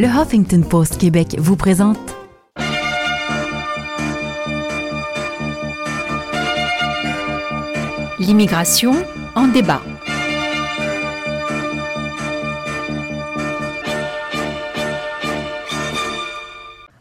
Le Huffington Post Québec vous présente L'immigration en débat.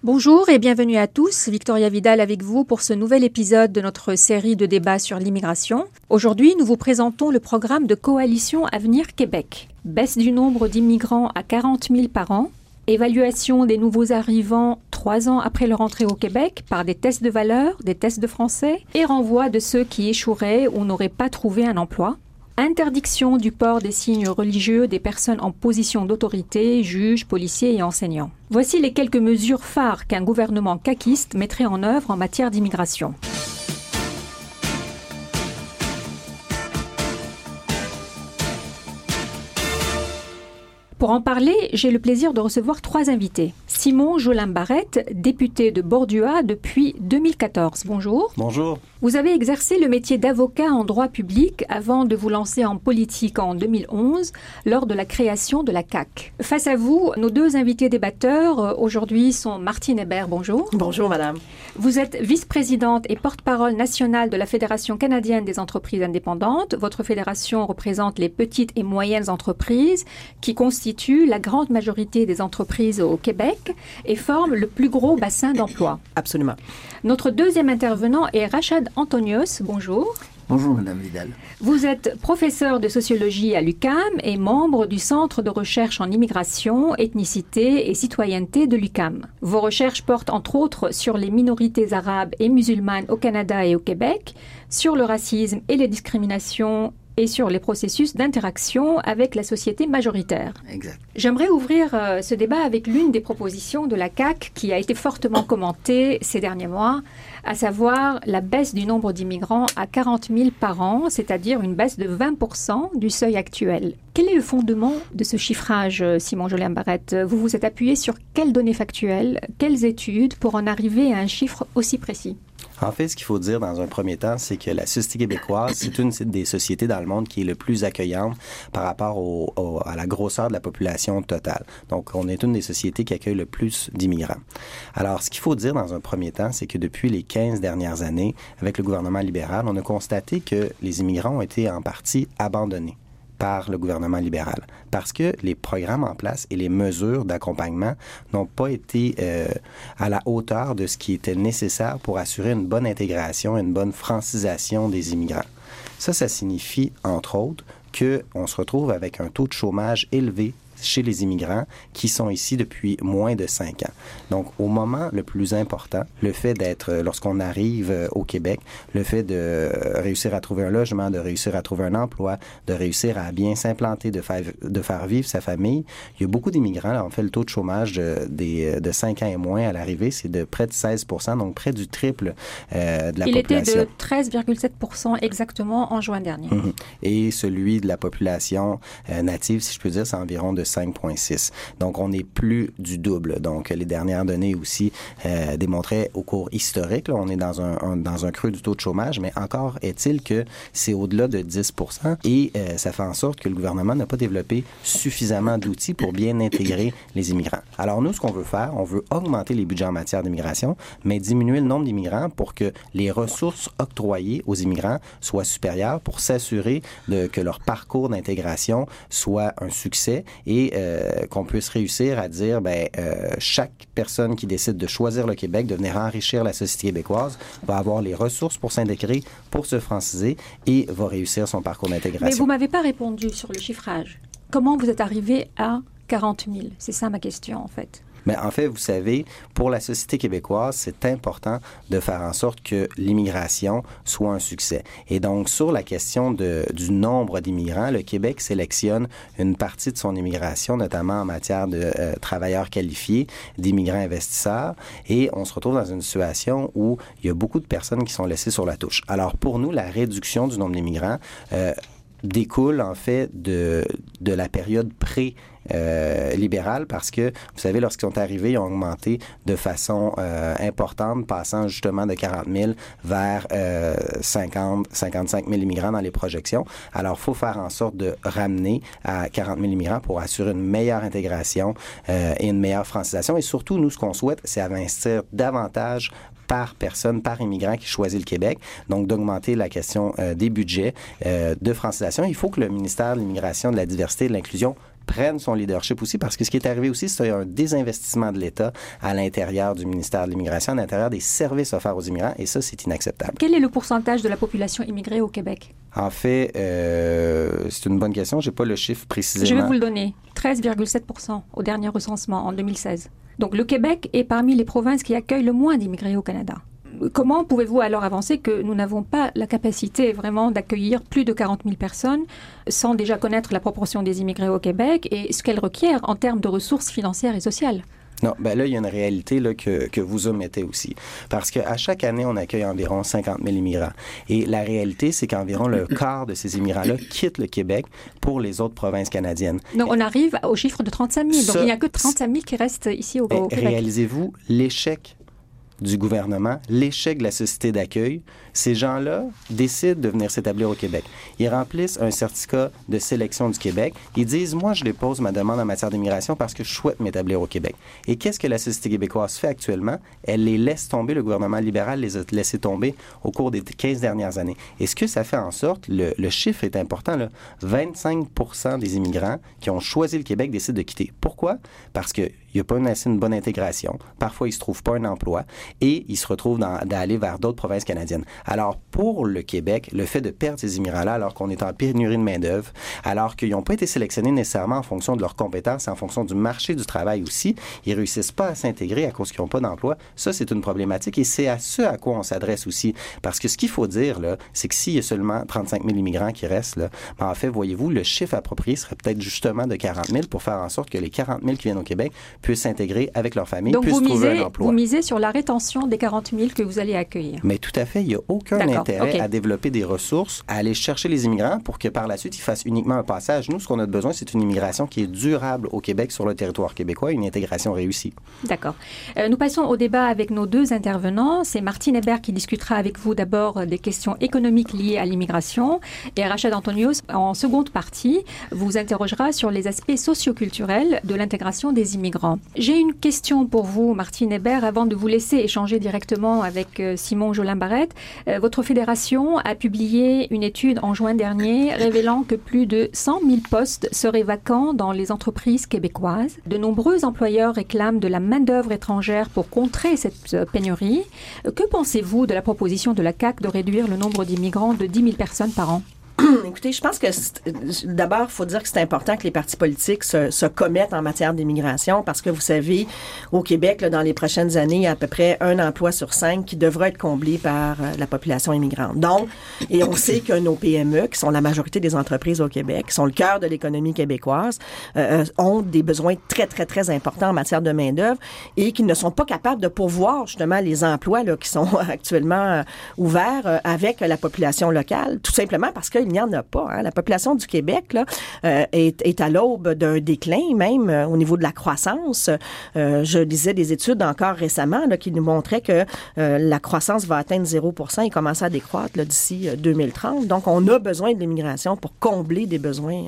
Bonjour et bienvenue à tous. Victoria Vidal avec vous pour ce nouvel épisode de notre série de débats sur l'immigration. Aujourd'hui, nous vous présentons le programme de Coalition Avenir Québec. Baisse du nombre d'immigrants à 40 000 par an, évaluation des nouveaux arrivants trois ans après leur entrée au Québec par des tests de valeur, des tests de français et renvoi de ceux qui échoueraient ou n'auraient pas trouvé un emploi. Interdiction du port des signes religieux des personnes en position d'autorité, juges, policiers et enseignants. Voici les quelques mesures phares qu'un gouvernement caquiste mettrait en œuvre en matière d'immigration. Pour en parler, j'ai le plaisir de recevoir trois invités. Simon Jolin Barrette, député de Bordua depuis 2014. Bonjour. Bonjour. Vous avez exercé le métier d'avocat en droit public avant de vous lancer en politique en 2011 lors de la création de la CAC. Face à vous, nos deux invités débatteurs euh, aujourd'hui sont Martine Hébert. Bonjour. Bonjour madame. Vous êtes vice-présidente et porte-parole nationale de la Fédération canadienne des entreprises indépendantes. Votre fédération représente les petites et moyennes entreprises qui constituent la grande majorité des entreprises au Québec et forment le plus gros bassin d'emploi. Absolument. Notre deuxième intervenant est Rachad Antonios. Bonjour. Bonjour, Madame Vidal. Vous êtes professeur de sociologie à l'UCAM et membre du Centre de recherche en immigration, ethnicité et citoyenneté de l'UCAM. Vos recherches portent entre autres sur les minorités arabes et musulmanes au Canada et au Québec, sur le racisme et les discriminations et sur les processus d'interaction avec la société majoritaire. J'aimerais ouvrir euh, ce débat avec l'une des propositions de la CAC qui a été fortement commentée ces derniers mois, à savoir la baisse du nombre d'immigrants à 40 000 par an, c'est-à-dire une baisse de 20 du seuil actuel. Quel est le fondement de ce chiffrage, euh, Simon Jolien Barrette? Vous vous êtes appuyé sur quelles données factuelles, quelles études pour en arriver à un chiffre aussi précis? En fait, ce qu'il faut dire dans un premier temps, c'est que la société québécoise, c'est une des sociétés dans le monde qui est le plus accueillante par rapport au, à la grosseur de la population totale. Donc, on est une des sociétés qui accueille le plus d'immigrants. Alors, ce qu'il faut dire dans un premier temps, c'est que depuis les 15 dernières années, avec le gouvernement libéral, on a constaté que les immigrants ont été en partie abandonnés par le gouvernement libéral parce que les programmes en place et les mesures d'accompagnement n'ont pas été euh, à la hauteur de ce qui était nécessaire pour assurer une bonne intégration, une bonne francisation des immigrants. Ça, ça signifie, entre autres, qu'on se retrouve avec un taux de chômage élevé chez les immigrants qui sont ici depuis moins de cinq ans. Donc, au moment le plus important, le fait d'être, euh, lorsqu'on arrive euh, au Québec, le fait de réussir à trouver un logement, de réussir à trouver un emploi, de réussir à bien s'implanter, de faire, de faire vivre sa famille, il y a beaucoup d'immigrants. En fait, le taux de chômage de, de 5 ans et moins à l'arrivée, c'est de près de 16 donc près du triple euh, de la population. Il était de 13,7% exactement en juin dernier. Mm-hmm. Et celui de la population native, si je peux dire, c'est environ de 5,6. Donc, on est plus du double. Donc, les dernières données aussi euh, démontraient au cours historique, on est dans un, dans un creux du taux de chômage, mais encore est-il que c'est au-delà de 10% et euh, ça fait en sorte que le gouvernement n'a pas développé suffisamment d'outils pour bien intégrer les immigrants. Alors, nous, ce qu'on veut faire, on veut augmenter les budgets en matière d'immigration, mais diminuer le nombre d'immigrants pour que les ressources octroyées aux immigrants soient supérieures pour s'assurer que leur parcours d'intégration soit un succès et et euh, qu'on puisse réussir à dire, ben, euh, chaque personne qui décide de choisir le Québec, de venir enrichir la société québécoise, va avoir les ressources pour s'intégrer, pour se franciser et va réussir son parcours d'intégration. Mais vous m'avez pas répondu sur le chiffrage. Comment vous êtes arrivé à 40 000 C'est ça ma question, en fait. Mais en fait, vous savez, pour la société québécoise, c'est important de faire en sorte que l'immigration soit un succès. Et donc, sur la question de, du nombre d'immigrants, le Québec sélectionne une partie de son immigration, notamment en matière de euh, travailleurs qualifiés, d'immigrants investisseurs, et on se retrouve dans une situation où il y a beaucoup de personnes qui sont laissées sur la touche. Alors, pour nous, la réduction du nombre d'immigrants, euh, découle en fait de, de la période pré euh, libérale parce que, vous savez, lorsqu'ils sont arrivés, ils ont augmenté de façon euh, importante, passant justement de 40 000 vers euh, 50, 55 000 immigrants dans les projections. Alors, faut faire en sorte de ramener à 40 000 immigrants pour assurer une meilleure intégration euh, et une meilleure francisation. Et surtout, nous, ce qu'on souhaite, c'est investir davantage par personne, par immigrant qui choisit le Québec. Donc, d'augmenter la question euh, des budgets de francisation. Il faut que le ministère de l'Immigration, de la Diversité et de l'Inclusion prenne son leadership aussi, parce que ce qui est arrivé aussi, c'est un désinvestissement de l'État à l'intérieur du ministère de l'Immigration, à l'intérieur des services offerts aux immigrants, et ça, c'est inacceptable. Quel est le pourcentage de la population immigrée au Québec? En fait, euh, c'est une bonne question. J'ai pas le chiffre précisément. Je vais vous le donner. 13,7 au dernier recensement en 2016. Donc le Québec est parmi les provinces qui accueillent le moins d'immigrés au Canada. Comment pouvez-vous alors avancer que nous n'avons pas la capacité vraiment d'accueillir plus de 40 000 personnes sans déjà connaître la proportion des immigrés au Québec et ce qu'elle requiert en termes de ressources financières et sociales? Non, ben là, il y a une réalité là, que, que vous omettez aussi. Parce qu'à chaque année, on accueille environ 50 000 immigrants. Et la réalité, c'est qu'environ le quart de ces immigrants-là quittent le Québec pour les autres provinces canadiennes. Donc, on arrive au chiffre de 35 000. Donc, il n'y a que 35 000 qui restent ici au, ben, au Québec. Réalisez-vous l'échec du gouvernement, l'échec de la société d'accueil, ces gens-là décident de venir s'établir au Québec. Ils remplissent un certificat de sélection du Québec. Ils disent, moi, je dépose ma demande en matière d'immigration parce que je souhaite m'établir au Québec. Et qu'est-ce que la société québécoise fait actuellement? Elle les laisse tomber, le gouvernement libéral les a laissés tomber au cours des 15 dernières années. Et ce que ça fait en sorte, le, chiffre est important, là, 25% des immigrants qui ont choisi le Québec décident de quitter. Pourquoi? Parce que il n'y a pas une, assez une bonne intégration. Parfois, ils ne se trouvent pas un emploi et ils se retrouvent d'aller vers d'autres provinces canadiennes. Alors, pour le Québec, le fait de perdre ces immigrants-là alors qu'on est en pénurie de main-d'œuvre, alors qu'ils n'ont pas été sélectionnés nécessairement en fonction de leurs compétences, en fonction du marché du travail aussi, ils réussissent pas à s'intégrer à cause qu'ils n'ont pas d'emploi. Ça, c'est une problématique et c'est à ce à quoi on s'adresse aussi. Parce que ce qu'il faut dire, là, c'est que s'il y a seulement 35 000 immigrants qui restent, là, ben, en fait, voyez-vous, le chiffre approprié serait peut-être justement de 40 000 pour faire en sorte que les 40 000 qui viennent au Québec puissent s'intégrer avec leur famille, Donc puissent vous trouver misez, un emploi. vous misez sur la rétention des 40 000 que vous allez accueillir. Mais tout à fait, il n'y a aucun intérêt ok. à développer des ressources, à aller chercher les immigrants pour que par la suite, ils fassent uniquement un passage. Nous, ce qu'on a besoin, c'est une immigration qui est durable au Québec, sur le territoire québécois, une intégration réussie. D'accord. Euh, nous passons au débat avec nos deux intervenants. C'est Martine Hébert qui discutera avec vous d'abord des questions économiques liées à l'immigration et Rachid Antonios, en seconde partie, vous interrogera sur les aspects socioculturels de l'intégration des immigrants. J'ai une question pour vous, Martine Hébert, avant de vous laisser échanger directement avec euh, Simon Jolin-Barrette. Euh, votre fédération a publié une étude en juin dernier révélant que plus de 100 000 postes seraient vacants dans les entreprises québécoises. De nombreux employeurs réclament de la main-d'œuvre étrangère pour contrer cette euh, pénurie. Euh, Que pensez-vous de la proposition de la CAC de réduire le nombre d'immigrants de 10 000 personnes par an? Écoutez, je pense que d'abord, il faut dire que c'est important que les partis politiques se, se commettent en matière d'immigration parce que vous savez, au Québec, là, dans les prochaines années, il y a à peu près un emploi sur cinq qui devra être comblé par euh, la population immigrante. Donc, et on sait que nos PME, qui sont la majorité des entreprises au Québec, qui sont le cœur de l'économie québécoise, euh, euh, ont des besoins très, très, très importants en matière de main-d'œuvre et qui ne sont pas capables de pourvoir justement les emplois là, qui sont actuellement euh, ouverts avec la population locale, tout simplement parce qu'il n'y en a pas. hein. La population du Québec euh, est, à l'aube d'un déclin même euh, au niveau de la croissance. Euh, je lisais des études encore récemment qui nous montraient que la croissance va atteindre 0% et commencer à décroître d'ici euh, 2030. Donc, on a besoin de l'immigration pour combler des besoins,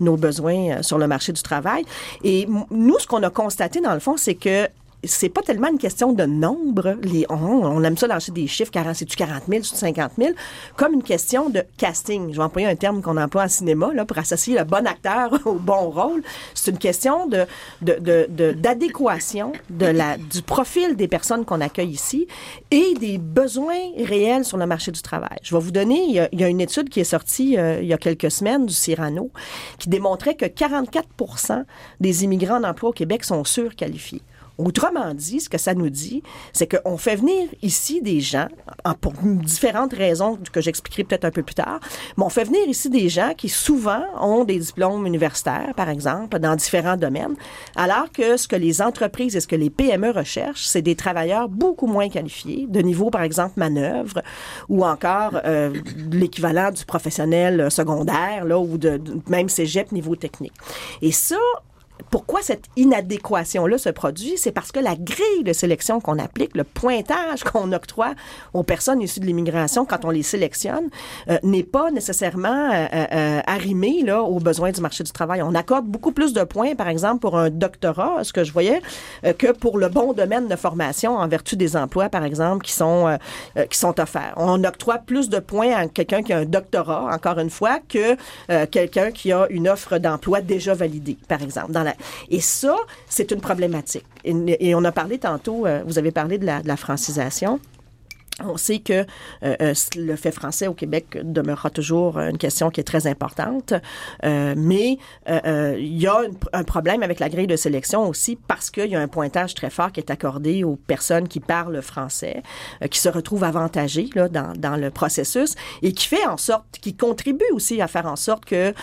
nos besoins sur le marché du travail. Et nous, ce qu'on a constaté dans le fond, c'est que c'est pas tellement une question de nombre. On, aime ça lancer des chiffres, 40, c'est-tu 40 000, c'est-tu 50 000, comme une question de casting. Je vais employer un terme qu'on emploie en cinéma pour associer le bon acteur au bon rôle. C'est une question d'adéquation du profil des personnes qu'on accueille ici et des besoins réels sur le marché du travail. Je vais vous donner, il y a, il y a une étude qui est sortie euh, il y a quelques semaines du Cyrano qui démontrait que 44% des immigrants en emploi au Québec sont surqualifiés. Autrement dit, ce que ça nous dit, c'est qu'on fait venir ici des gens, pour différentes raisons que j'expliquerai peut-être un peu plus tard, mais on fait venir ici des gens qui souvent ont des diplômes universitaires, par exemple, dans différents domaines, alors que ce que les entreprises et ce que les PME recherchent, c'est des travailleurs beaucoup moins qualifiés, de niveau, par exemple, manœuvre, ou encore euh, l'équivalent du professionnel secondaire, là, ou de, même cégep niveau technique. Et ça, pourquoi cette inadéquation-là se produit? C'est parce que la grille de sélection qu'on applique, le pointage qu'on octroie aux personnes issues de l'immigration quand on les sélectionne, euh, n'est pas nécessairement euh, euh, arrimé là, aux besoins du marché du travail. On accorde beaucoup plus de points, par exemple, pour un doctorat, ce que je voyais, que pour le bon domaine de formation en vertu des emplois, par exemple, qui sont, qui sont offerts. On octroie plus de points à quelqu'un qui a un doctorat, encore une fois, que quelqu'un qui a une offre d'emploi déjà validée, par exemple. Et ça, c'est une problématique. Et, on a parlé tantôt, euh, vous avez parlé de la francisation. On sait que euh, euh, le fait français au Québec demeurera toujours une question qui est très importante, euh, mais il y a un problème avec la grille de sélection aussi parce qu'il y a un pointage très fort qui est accordé aux personnes qui parlent français, qui se retrouvent avantagées là, dans, dans, le processus et qui fait en sorte, qui contribue aussi à faire en sorte que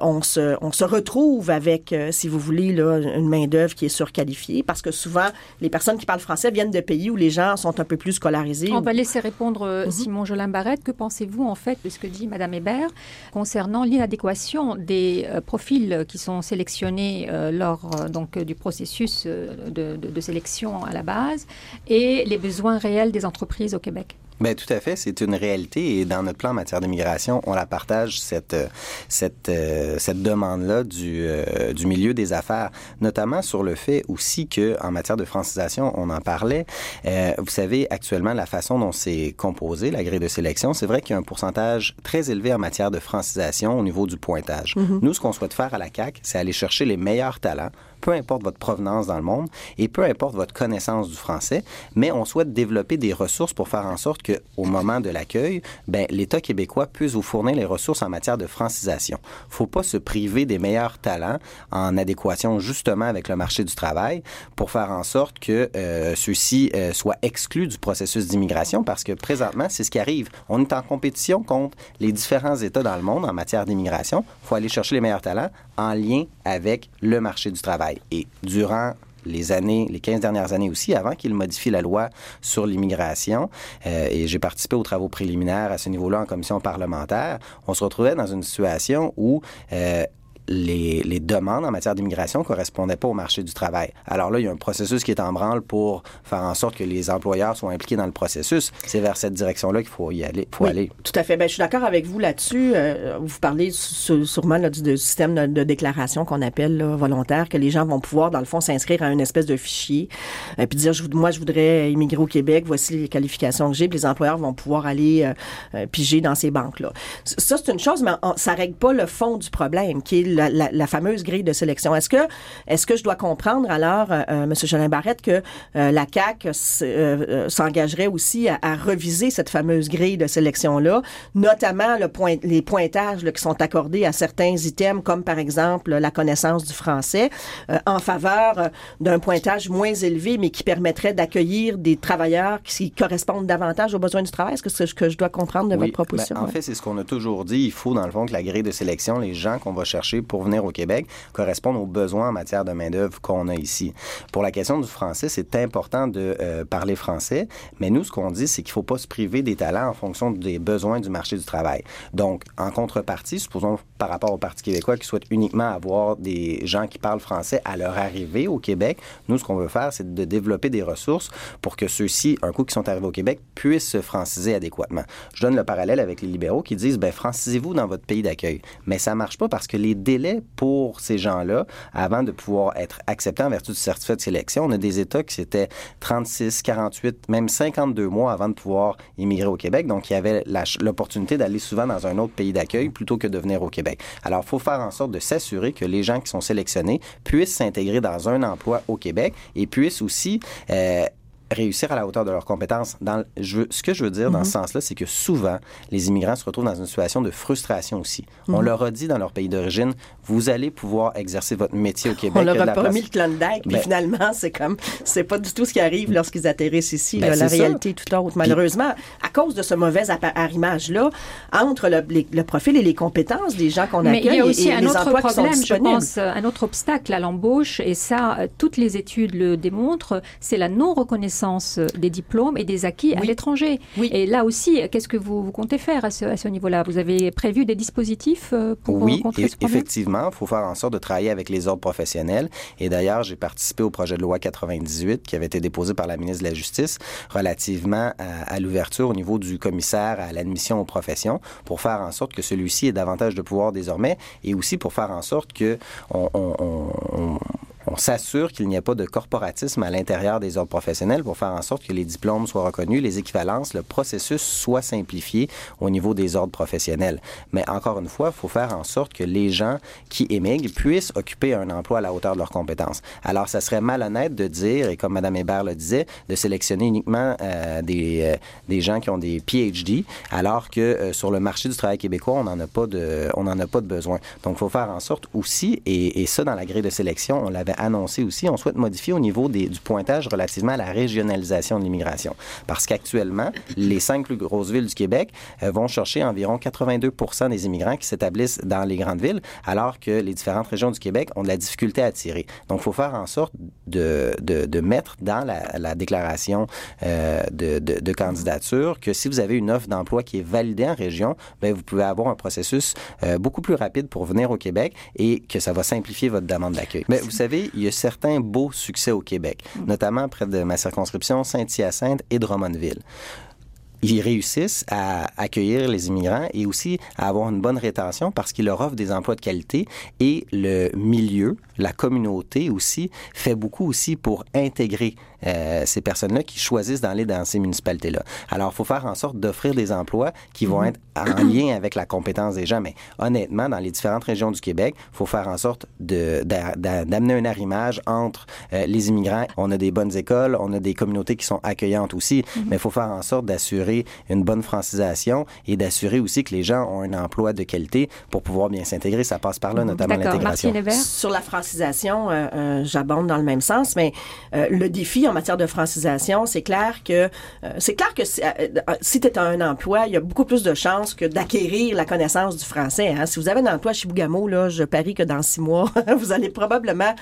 on, se, on se retrouve avec, si vous voulez, là, une main d'œuvre qui est surqualifiée parce que souvent les personnes qui parlent français viennent de pays où les gens sont un peu plus scolarisés laisser répondre euh, mhm. Simon Jolin Barrette. Que pensez-vous en fait de ce que dit Madame Hébert concernant l'inadéquation des euh, profils qui sont sélectionnés euh, lors donc du processus de, de sélection à la base et les besoins réels des entreprises au Québec? Ben tout à fait, c'est une réalité et dans notre plan en matière d'immigration, on la partage cette cette cette demande là du du milieu des affaires, notamment sur le fait aussi que en matière de francisation, on en parlait. vous savez actuellement la façon dont c'est composé la grille de sélection, c'est vrai qu'il y a un pourcentage très élevé en matière de francisation au niveau du pointage. Mm-hmm. Nous, ce qu'on souhaite faire à la CAC, c'est aller chercher les meilleurs talents peu importe votre provenance dans le monde et peu importe votre connaissance du français, mais on souhaite développer des ressources pour faire en sorte que, au moment de l'accueil, ben, l'État québécois puisse vous fournir les ressources en matière de francisation. Faut pas se priver des meilleurs talents en adéquation justement avec le marché du travail pour faire en sorte que euh, ceux-ci euh, soient exclus du processus d'immigration parce que présentement, c'est ce qui arrive. On est en compétition contre les différents États dans le monde en matière d'immigration. faut aller chercher les meilleurs talents en lien avec le marché du travail. Et durant les années, les 15 dernières années aussi, avant qu'il modifie la loi sur l'immigration, euh, et j'ai participé aux travaux préliminaires à ce niveau-là en commission parlementaire, on se retrouvait dans une situation où euh, les, les, demandes en matière d'immigration correspondaient pas au marché du travail. Alors là, il y a un processus qui est en branle pour faire en sorte que les employeurs soient impliqués dans le processus. C'est vers cette direction-là qu'il faut y aller. Faut aller. Tout à fait. Ben, je suis d'accord avec vous là-dessus. Euh, vous parlez sûrement là, du, système de, déclaration qu'on appelle volontaire, que les gens vont pouvoir, dans le fond, s'inscrire à une espèce de fichier, et euh, puis dire, je, moi, je voudrais immigrer au Québec, voici les qualifications que j'ai, puis les employeurs vont pouvoir aller euh, piger dans ces banques-là. Ça, c'est une chose, mais ça règle pas le fond du problème, qui est la, fameuse grille de sélection. Est-ce que, est-ce que je dois comprendre alors, euh, euh M. Jolin Barrette, que euh, la CAC euh, s'engagerait aussi à, reviser cette fameuse grille de sélection-là, notamment le point, les pointages qui sont accordés à certains items, comme par exemple la connaissance du français, en faveur d'un pointage moins élevé, mais qui permettrait d'accueillir des travailleurs qui correspondent davantage aux besoins du travail? Est-ce que c'est ce que je dois comprendre de votre proposition? Ben, en fait, c'est ce qu'on a toujours dit. Il faut, dans le fond, que la grille de sélection, les gens qu'on va chercher pour venir au Québec correspondent aux besoins en matière de main-d'œuvre qu'on a ici. Pour la question du français, c'est important de euh, parler français, mais nous, ce qu'on dit, c'est qu'il ne faut pas se priver des talents en fonction des besoins du marché du travail. Donc, en contrepartie, supposons par rapport au Parti québécois qui souhaite uniquement avoir des gens qui parlent français à leur arrivée au Québec, nous, ce qu'on veut faire, c'est de développer des ressources pour que ceux-ci, un coup qui sont arrivés au Québec, puissent se franciser adéquatement. Je donne le parallèle avec les libéraux qui disent, ben, francisez-vous dans votre pays d'accueil. Mais ça marche pas parce que les délais pour ces gens-là avant de pouvoir être acceptés en vertu du certificat de sélection. On a des États qui c'était 36, 48, même 52 mois avant de pouvoir immigrer au Québec. Donc, il y avait l'opportunité d'aller souvent dans un autre pays d'accueil plutôt que de venir au Québec. Alors, il faut faire en sorte de s'assurer que les gens qui sont sélectionnés puissent s'intégrer dans un emploi au Québec et puissent aussi euh, réussir à la hauteur de leurs compétences. Dans, je ce que je veux dire dans ce mhm. sens-là, c'est que souvent, les immigrants se retrouvent dans une situation de frustration aussi. On mhm. leur a dit dans leur pays d'origine, vous allez pouvoir exercer votre métier au Québec. On leur a promis le Klondike, puis ben finalement, c'est comme, c'est pas du tout ce qui arrive lorsqu'ils atterrissent ici. Ben, la réalité est tout autre. Malheureusement, à cause de ce mauvais arrimage-là, entre le, profil et les compétences des gens qu'on accueille il y a aussi et, un autre problème, je pense, un autre obstacle à l'embauche, et ça, euh, toutes les études le démontrent, c'est la non-reconnaissance des diplômes et des acquis à l'étranger. Oui. Et là aussi, qu'est-ce que vous, comptez faire à ce, niveau-là? Vous avez prévu des dispositifs euh, pour oui, contrer ce problème? effectivement, il faut faire en sorte de travailler avec les ordres professionnels. Et d'ailleurs, j'ai participé au projet de loi 98 qui avait été déposé par la ministre de la Justice relativement à, l'ouverture au niveau du commissaire à l'admission aux professions pour faire en sorte que celui-ci ait davantage de pouvoir désormais et aussi pour faire en sorte que on, on s'assure qu'il n'y ait pas de corporatisme à l'intérieur des ordres professionnels pour faire en sorte que les diplômes soient reconnus, les équivalences, le processus soit simplifié au niveau des ordres professionnels. Mais encore une fois, il faut faire en sorte que les gens qui émigrent puissent occuper un emploi à la hauteur de leurs compétences. Alors, ça serait malhonnête de dire, et comme Mme Hébert le disait, de sélectionner uniquement euh, des, euh, des gens qui ont des PhD, alors que euh, sur le marché du travail québécois, on n'en a pas de, on a pas de besoin. Donc, il faut faire en sorte aussi, et, et ça, dans la grille de sélection, on l'avait annoncé aussi, on souhaite modifier au niveau du pointage relativement à la régionalisation de l'immigration. Parce qu'actuellement, les cinq plus grosses villes du Québec euh, vont chercher environ 82% des immigrants qui s'établissent dans les grandes villes, alors que les différentes régions du Québec ont de la difficulté à attirer. Donc, il faut faire en sorte de, de, mettre dans la, la déclaration euh, de, candidature que si vous avez une offre d'emploi qui est validée en région, bien, vous pouvez avoir un processus euh, beaucoup plus rapide pour venir au Québec et que ça va simplifier votre demande d'accueil. Mais vous savez, il y a certains beaux succès au Québec, mm. notamment près de ma circonscription, Saint-Hyacinthe et Drummondville ils réussissent à accueillir les immigrants et aussi à avoir une bonne rétention parce qu'ils leur offrent des emplois de qualité et le milieu, la communauté aussi, fait beaucoup aussi pour intégrer euh, ces personnes-là qui choisissent d'aller dans ces municipalités-là. Alors, il faut faire en sorte d'offrir des emplois qui vont mm-hmm. être en lien avec la compétence des gens. Mais honnêtement, dans les différentes régions du Québec, il faut faire en sorte d'amener un arrimage entre euh, les immigrants. On a des bonnes écoles, on a des communautés qui sont accueillantes aussi, mm-hmm. mais il faut faire en sorte d'assurer une bonne francisation et d'assurer aussi que les gens ont un emploi de qualité pour pouvoir bien s'intégrer. Ça passe par là, mm-hmm. notamment l'intégration. Sur la francisation, euh, j'abonde dans le même sens, mais le défi en matière de francisation, c'est clair que euh, c'est clair que si, euh, tu es un emploi, il y a beaucoup plus de chances que d'acquérir la connaissance du français. Hein. Si vous avez un emploi chez Bougamo, là, je parie que dans six mois, vous allez probablement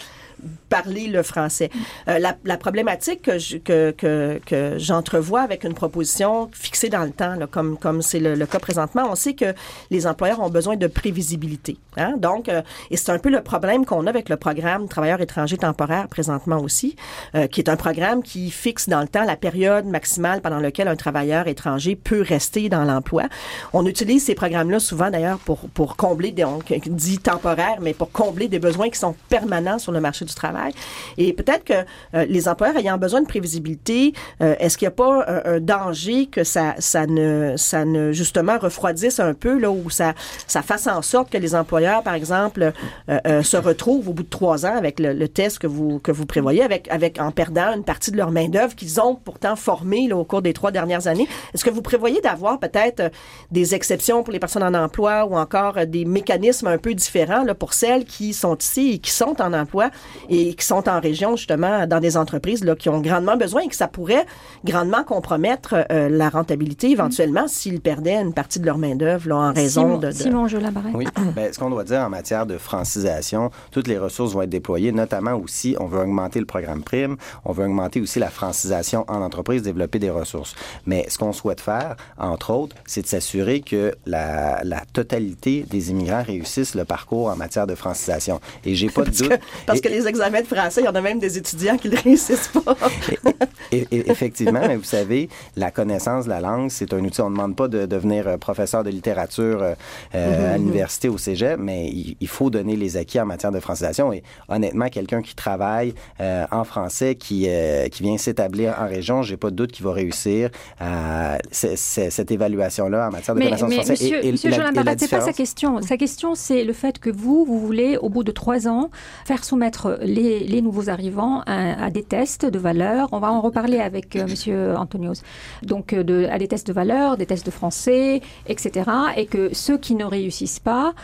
parler le français. Euh, la, la, problématique que, que, que, que j'entrevois avec une proposition fixée dans le temps, là, comme comme c'est le, le, cas présentement, on sait que les employeurs ont besoin de prévisibilité. Hein? Donc, euh, et c'est un peu le problème qu'on a avec le programme Travailleurs étrangers temporaires présentement aussi, euh, qui est un programme qui fixe dans le temps la période maximale pendant laquelle un travailleur étranger peut rester dans l'emploi. On utilise ces programmes-là souvent d'ailleurs pour pour combler, des, on dit temporaire, mais pour combler des besoins qui sont permanents sur le marché du travail. Et peut-être que euh, les employeurs ayant besoin de prévisibilité, euh, est-ce qu'il n'y a pas un, danger que ça, ça ne, ça ne justement refroidisse un peu là où ça, ça fasse en sorte que les employeurs, par exemple, euh, se retrouvent au bout de trois ans avec le, test que vous que vous prévoyez, avec avec en perdant une partie de leur main d'œuvre qu'ils ont pourtant formée au cours des trois dernières années? Est-ce que vous prévoyez d'avoir peut-être des exceptions pour les personnes en emploi ou encore des mécanismes un peu différents là, pour celles qui sont ici et qui sont en emploi et qui sont en région, justement, dans des entreprises là, qui ont grandement besoin et que ça pourrait grandement compromettre euh, la rentabilité éventuellement s'ils perdaient une partie de leur main-d'œuvre en raison de, de. Simon Oui. ben, ce qu'on doit dire en matière de francisation, toutes les ressources vont être déployées, notamment aussi, on veut augmenter le programme prime, on veut augmenter aussi la francisation en entreprise, développer des ressources. Mais ce qu'on souhaite faire, entre autres, c'est de s'assurer que la, la, totalité des immigrants réussissent le parcours en matière de francisation. Et j'ai pas de doute. parce que les examens de français, il y en a même des étudiants qui ne réussissent pas. et, effectivement, mais vous savez, la connaissance de la langue, c'est un outil. On ne demande pas de devenir euh, professeur de littérature euh, euh, à mhm. l'université au cégep, mais il, faut donner les acquis en matière de francisation. Et honnêtement, quelqu'un qui travaille en français, qui, qui vient s'établir en région, j'ai pas de doute qu'il va réussir à cette évaluation-là en matière de connaissance française. Monsieur, et, monsieur c'est pas sa question. Sa question, c'est le fait que vous, vous voulez, au bout de trois ans, faire soumettre les, les, nouveaux arrivants à, des tests de valeur. On va en reparler avec euh, Monsieur Antonios. Donc, de, à des tests de valeur, des tests de français, etc. Et que ceux qui ne réussissent pas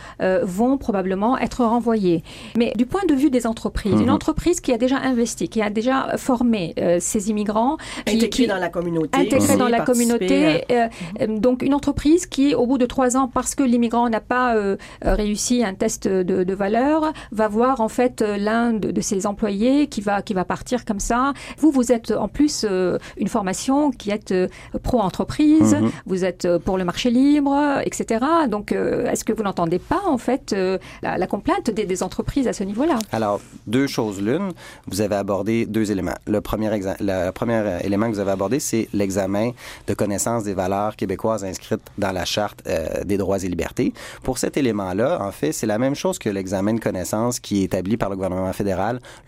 vont probablement être renvoyés. Mais du point de vue des entreprises, une mhm. entreprise qui a déjà investi, qui a déjà formé ces immigrants, intégrés dans la communauté, intégrés dans la communauté, donc une entreprise qui, au bout de trois ans, parce que l'immigrant n'a pas réussi un test de, de valeur, va voir en fait euh, l'un de, ses employés qui va qui va partir comme ça. Vous vous êtes en plus euh, une formation qui est euh, pro entreprise, mhm. vous êtes pour le marché libre, etc. Donc est-ce que vous n'entendez pas en fait la, complainte des, entreprises à ce niveau-là? Alors deux choses l'une, vous avez abordé deux éléments. Le premier le premier élément que vous avez abordé c'est l'examen de connaissance des valeurs québécoises inscrites dans la charte des droits et libertés. Pour cet élément-là, en fait, c'est la même chose que l'examen de connaissance qui est établi par le gouvernement fédéral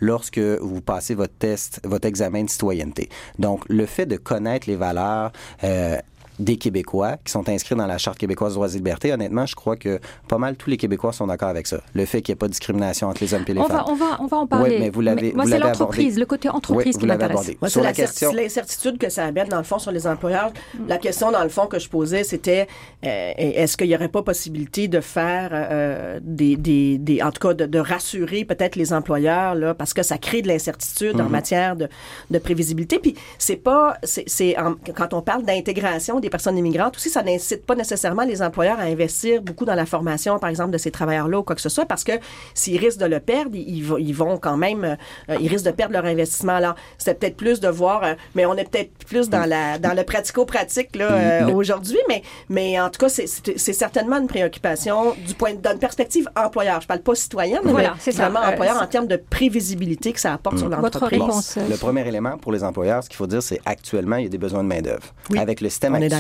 lorsque vous passez votre test, votre examen de citoyenneté. Donc, le fait de connaître les valeurs euh, des Québécois qui sont inscrits dans la Charte québécoise des droits et libertés, honnêtement, je crois que pas mal tous les Québécois sont d'accord avec ça. Le fait qu'il n'y ait pas de discrimination entre les hommes et les on femmes. Va, on, va, on va en parler. Oui, mais vous l'avez Moi, c'est l'entreprise, le côté entreprise qui m'intéresse. Moi, c'est la question... l'incertitude que ça amène, dans le fond, sur les employeurs. Mm. La question, dans le fond, que je posais, c'était euh, est-ce qu'il n'y aurait pas possibilité de faire euh, des, des, des, En tout cas, de, de rassurer peut-être les employeurs, là, parce que ça crée de l'incertitude en mm-hmm. matière de, de prévisibilité. Puis, c'est pas... c'est Quand on parle d'intégration des personnes immigrantes, ça n'incite pas nécessairement les employeurs à investir beaucoup dans la formation, par exemple, de ces travailleurs-là ou quoi que ce soit, parce que s'ils risquent de le perdre, ils, ils vont quand même, euh, ils risquent de perdre leur investissement. Alors, c'est peut-être plus de voir, euh, mais on est peut-être plus dans la dans le pratico-pratique là euh, aujourd'hui, mais mais en tout cas, c'est certainement une préoccupation du point d'une perspective employeur. Je parle pas citoyenne, voilà, mais vraiment employeur en termes de prévisibilité que ça apporte sur mm. l'entreprise. Le premier élément pour les employeurs, ce qu'il faut dire, c'est actuellement il y a des besoins de main d'œuvre. Avec le système actuel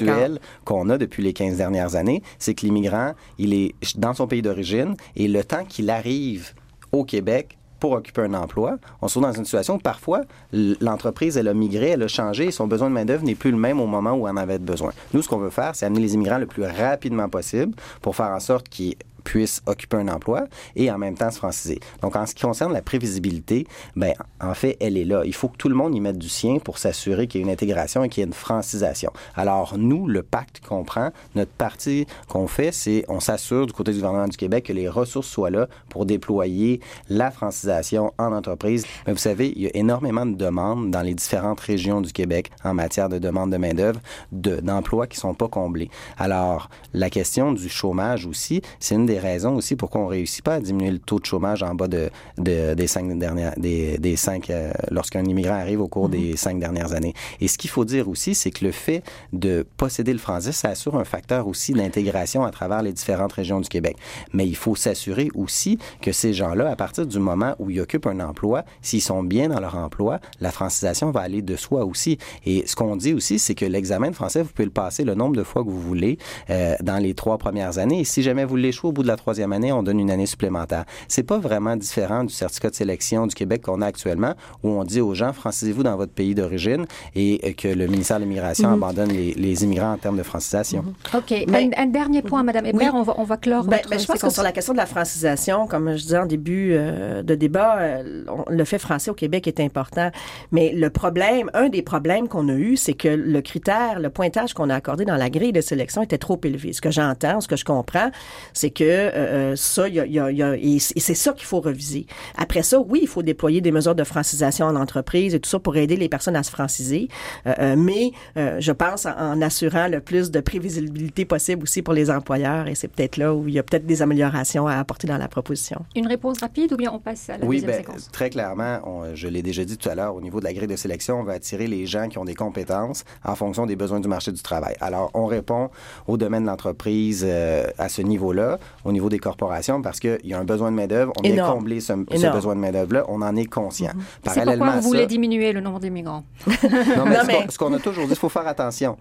qu'on a depuis les 15 dernières années, c'est que l'immigrant, il est dans son pays d'origine et le temps qu'il arrive au Québec pour occuper un emploi, on se trouve dans une situation où parfois l'entreprise, elle a migré, elle a changé et son besoin de main-d'œuvre n'est plus le même au moment où on en avait besoin. Nous, ce qu'on veut faire, c'est amener les immigrants le plus rapidement possible pour faire en sorte qu'ils puisse occuper un emploi et en même temps se franciser. Donc, en ce qui concerne la prévisibilité, ben, en fait, elle est là. Il faut que tout le monde y mette du sien pour s'assurer qu'il y ait une intégration et qu'il y ait une francisation. Alors, nous, le pacte qu'on prend, notre partie qu'on fait, c'est on s'assure du côté du gouvernement du Québec que les ressources soient là pour déployer la francisation en entreprise. Mais vous savez, il y a énormément de demandes dans les différentes régions du Québec en matière de demande de main-d'œuvre, d'emplois qui sont pas comblés. Alors, la question du chômage aussi, c'est une des raisons aussi pourquoi on réussit pas à diminuer le taux de chômage en bas de, des cinq dernières, des, des cinq, euh, lorsqu'un immigrant arrive au cours des cinq dernières années. Et ce qu'il faut dire aussi, c'est que le fait de posséder le français, ça assure un facteur aussi d'intégration à travers les différentes régions du Québec. Mais il faut s'assurer aussi que ces gens-là, à partir du moment où ils occupent un emploi, s'ils sont bien dans leur emploi, la francisation va aller de soi aussi. Et ce qu'on dit aussi, c'est que l'examen de français, vous pouvez le passer le nombre de fois que vous voulez euh, dans les trois premières années. Et si jamais vous l'échouez au bout de la troisième année, on donne une année supplémentaire. C'est pas vraiment différent du certificat de sélection du Québec qu'on a actuellement, où on dit aux gens, francisez-vous dans votre pays d'origine et que le ministère de l'Immigration mhm. abandonne les, immigrants en termes de francisation. Mhm. OK. un, dernier point, Madame Hébert, on, va, on va clore ben, ben, Je pense que sur la question de la francisation, comme je disais en début euh, de débat, euh, le fait français au Québec est important. Mais le problème, un des problèmes qu'on a eu, c'est que le critère, le pointage qu'on a accordé dans la grille de sélection était trop élevé. Ce que j'entends, ce que je comprends, c'est que euh, euh, ça, y a, y a, y a, et c'est ça qu'il faut reviser. Après ça, oui, il faut déployer des mesures de francisation en entreprise et tout ça pour aider les personnes à se franciser. Euh, euh mais je pense en, assurant le plus de prévisibilité possible aussi pour les employeurs et c'est peut-être là où il y a peut-être des améliorations à apporter dans la proposition. Une réponse rapide ou bien on passe à la oui, deuxième ben, Très clairement, je l'ai déjà dit tout à l'heure, au niveau de la grille de sélection, on va attirer les gens qui ont des compétences en fonction des besoins du marché du travail. Alors, on répond au domaine de l'entreprise à ce niveau-là. Au niveau des corporations parce qu'il y a un besoin de main-d'œuvre. On vient combler ce, besoin de main-d'œuvre-là. On en est conscient. Mm -hmm. Parallèlement C'est pourquoi vous voulez diminuer le nombre d'immigrants? non, mais, ce qu'on a toujours dit, il faut faire attention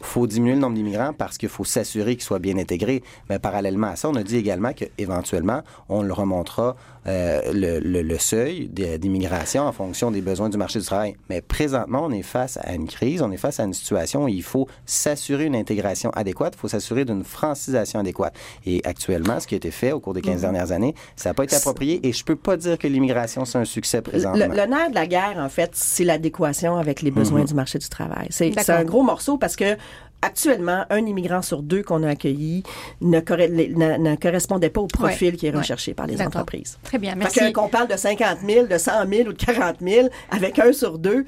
faut diminuer le nombre d'immigrants parce qu'il faut s'assurer qu'ils soient bien intégrés. Mais parallèlement à ça, on a dit également qu'éventuellement, on le remontera euh, le, le, seuil d'immigration en fonction des besoins du marché du travail. Mais présentement, on est face à une crise, on est face à une situation où il faut s'assurer une intégration adéquate, il faut s'assurer d'une francisation adéquate. Et actuellement, ce qui a été fait au cours des 15 mhm. dernières années, ça n'a pas été approprié et je peux pas dire que l'immigration, c'est un succès présentement. Le, nerf de la guerre, en fait, c'est l'adéquation avec les besoins mhm. du marché du travail. C'est un gros morceau parce que actuellement, un immigrant sur deux qu'on a accueilli ne, ne, correspondait pas au profil qui est recherché par les entreprises. Très bien, merci. Qu'on parle de 50 000, de 100 000 ou de 40 000, avec un sur deux,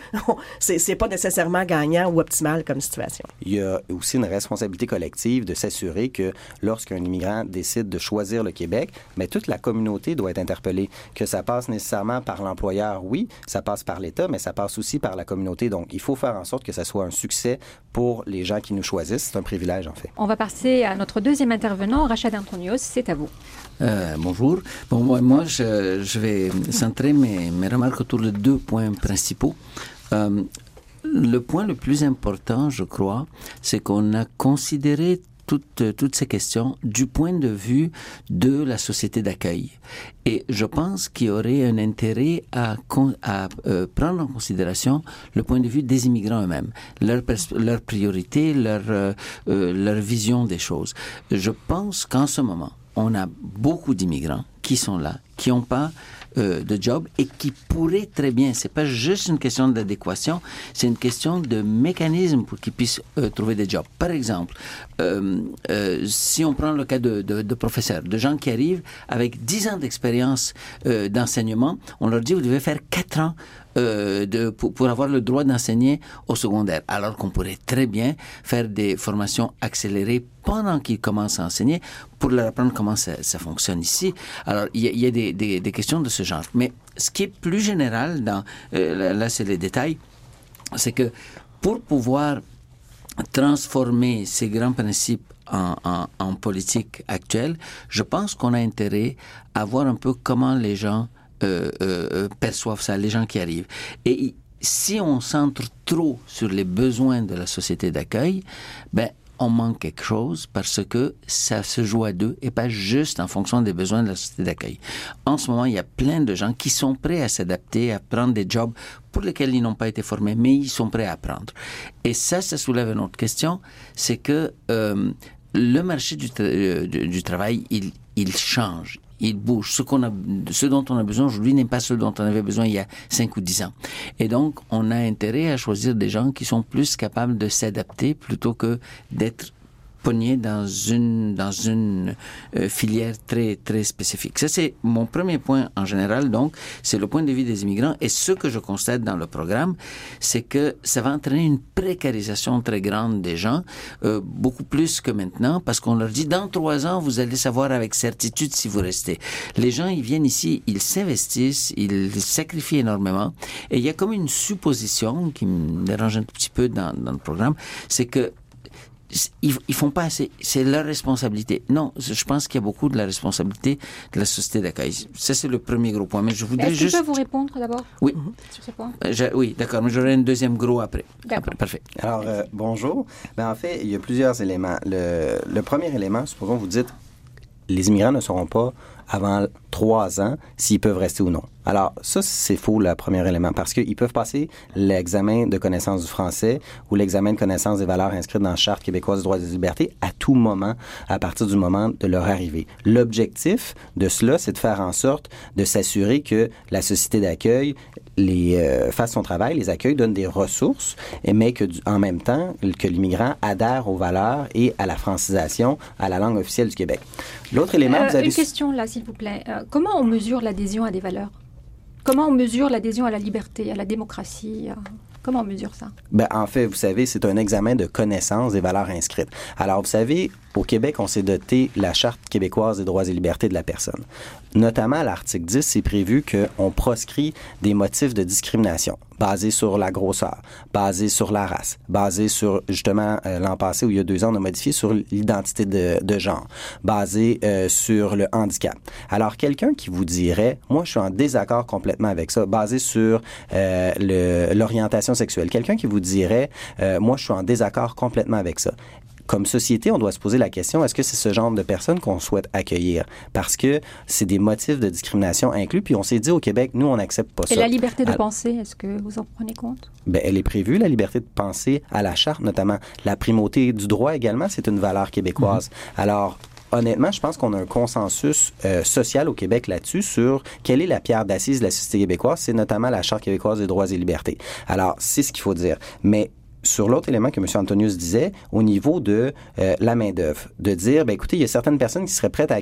c'est pas nécessairement gagnant ou optimal comme situation. Il y a aussi une responsabilité collective de s'assurer que lorsqu'un immigrant décide de choisir le Québec, mais toute la communauté doit être interpellée. Que ça passe nécessairement par l'employeur, oui, ça passe par l'État, mais ça passe aussi par la communauté. Donc, il faut faire en sorte que ça soit un succès pour les gens qui nous choisissent. C'est un privilège, en fait. On va passer à notre deuxième intervenant, Rachad Antonios. C'est à vous. Euh, bonjour. Bon, moi, moi je, je, vais centrer mes, mes, remarques autour de deux points principaux. Euh, le point le plus important, je crois, c'est qu'on a considéré toutes, toutes ces questions du point de vue de la société d'accueil. Et je pense qu'il y aurait un intérêt à, euh, prendre en considération le point de vue des immigrants eux-mêmes, leur, leur priorité, leur, euh, euh, leur vision des choses. Je pense qu'en ce moment, on a beaucoup d'immigrants qui sont là, qui n'ont pas euh, de job et qui pourraient très bien, c'est pas juste une question d'adéquation, c'est une question de mécanisme pour qu'ils puissent euh, trouver des jobs. Par exemple, euh, si on prend le cas de, de, de, professeurs, de gens qui arrivent avec 10 ans d'expérience d'enseignement, on leur dit vous devez faire 4 ans euh, de, pour, pour, avoir le droit d'enseigner au secondaire, alors qu'on pourrait très bien faire des formations accélérées pendant qu'ils commencent à enseigner pour leur apprendre comment ça, ça fonctionne ici. Alors, il y a, y a des, des, des, questions de ce genre. Mais ce qui est plus général, dans, euh, là, c'est les détails, c'est que pour pouvoir transformer ces grands principes en, en, en politique actuelle, je pense qu'on a intérêt à voir un peu comment les gens perçoivent ça, les gens qui arrivent. Et si on centre trop sur les besoins de la société d'accueil, ben on manque quelque chose parce que ça se joue à deux et pas juste en fonction des besoins de la société d'accueil. En ce moment, il y a plein de gens qui sont prêts à s'adapter, à prendre des jobs pour lesquels ils n'ont pas été formés, mais ils sont prêts à apprendre. Et ça, ça soulève une autre question, c'est que euh, le marché du, euh, du, du, travail, il, il change, il bouge. Ce, qu'on a, ce dont on a besoin aujourd'hui n'est pas ce dont on avait besoin il y a 5 ou 10 ans. Et donc, on a intérêt à choisir des gens qui sont plus capables de s'adapter plutôt que d'être pogné dans une dans une euh, filière très très spécifique. Ça c'est mon premier point en général. Donc c'est le point de vue des immigrants et ce que je constate dans le programme, c'est que ça va entraîner une précarisation très grande des gens, euh, beaucoup plus que maintenant, parce qu'on leur dit dans trois ans vous allez savoir avec certitude si vous restez. Les gens ils viennent ici, ils s'investissent, ils sacrifient énormément et il y a comme une supposition qui me dérange un tout petit peu dans, dans le programme, c'est que ils, ils font pas assez. C'est leur responsabilité. Non, je pense qu'il y a beaucoup de la responsabilité de la société d'accueil. Ça, c'est le premier gros point. Mais je voudrais juste. Que je peux vous répondre d'abord? Oui. Sur ce point? Euh, je, Oui, d'accord. Mais j'aurai un deuxième gros après. après parfait. Alors, euh, bonjour. Ben, en fait, il y a plusieurs éléments. Le, le premier élément, supposons vous dites, les immigrants ne seront pas avant trois ans s'ils peuvent rester ou non. Alors, ça, c'est faux, le premier élément, parce qu'ils peuvent passer l'examen de connaissance du français ou l'examen de connaissance des valeurs inscrites dans la Charte québécoise des droits et des libertés à tout moment, à partir du moment de leur arrivée. L'objectif de cela, c'est de faire en sorte de s'assurer que la société d'accueil les euh, fasse son travail, les accueille, donne des ressources, mais que en même temps que l'immigrant adhère aux valeurs et à la francisation, à la langue officielle du Québec. L'autre élément, euh, vous avez une question là, s'il vous plaît. Euh, comment on mesure l'adhésion à des valeurs? Comment on mesure l'adhésion à la liberté, à la démocratie à... Comment on mesure ça? Ben, en fait, vous savez, c'est un examen de connaissance des valeurs inscrites. Alors, vous savez, au Québec, on s'est doté la Charte québécoise des droits et libertés de la personne. Notamment l'article 10, c'est prévu qu'on proscrit des motifs de discrimination basés sur la grosseur, basés sur la race, basés sur, justement, euh, l'an passé, où il y a deux ans, on a modifié sur l'identité de, de, genre, basés euh, sur le handicap. Alors, quelqu'un qui vous dirait, moi, je suis en désaccord complètement avec ça, basé sur euh, l'orientation sexuelle, quelqu'un qui vous dirait, moi, je suis en désaccord complètement avec ça comme société, on doit se poser la question, est-ce que c'est ce genre de personnes qu'on souhaite accueillir? Parce que c'est des motifs de discrimination inclus, puis on s'est dit au Québec, nous, on n'accepte pas ça. Et la liberté de penser, est-ce que vous en prenez compte? Bien, elle est prévue, la liberté de penser à la charte, notamment. La primauté du droit également, c'est une valeur québécoise. Mm-hmm. Alors, honnêtement, je pense qu'on a un consensus euh, social au Québec là-dessus sur quelle est la pierre d'assise de la société québécoise. C'est notamment la Charte québécoise des droits et libertés. Alors, c'est ce qu'il faut dire. Mais sur l'autre élément que M. Antonius disait, au niveau de euh, la main-d'œuvre, de dire, ben, écoutez, il y a certaines personnes qui seraient prêtes à,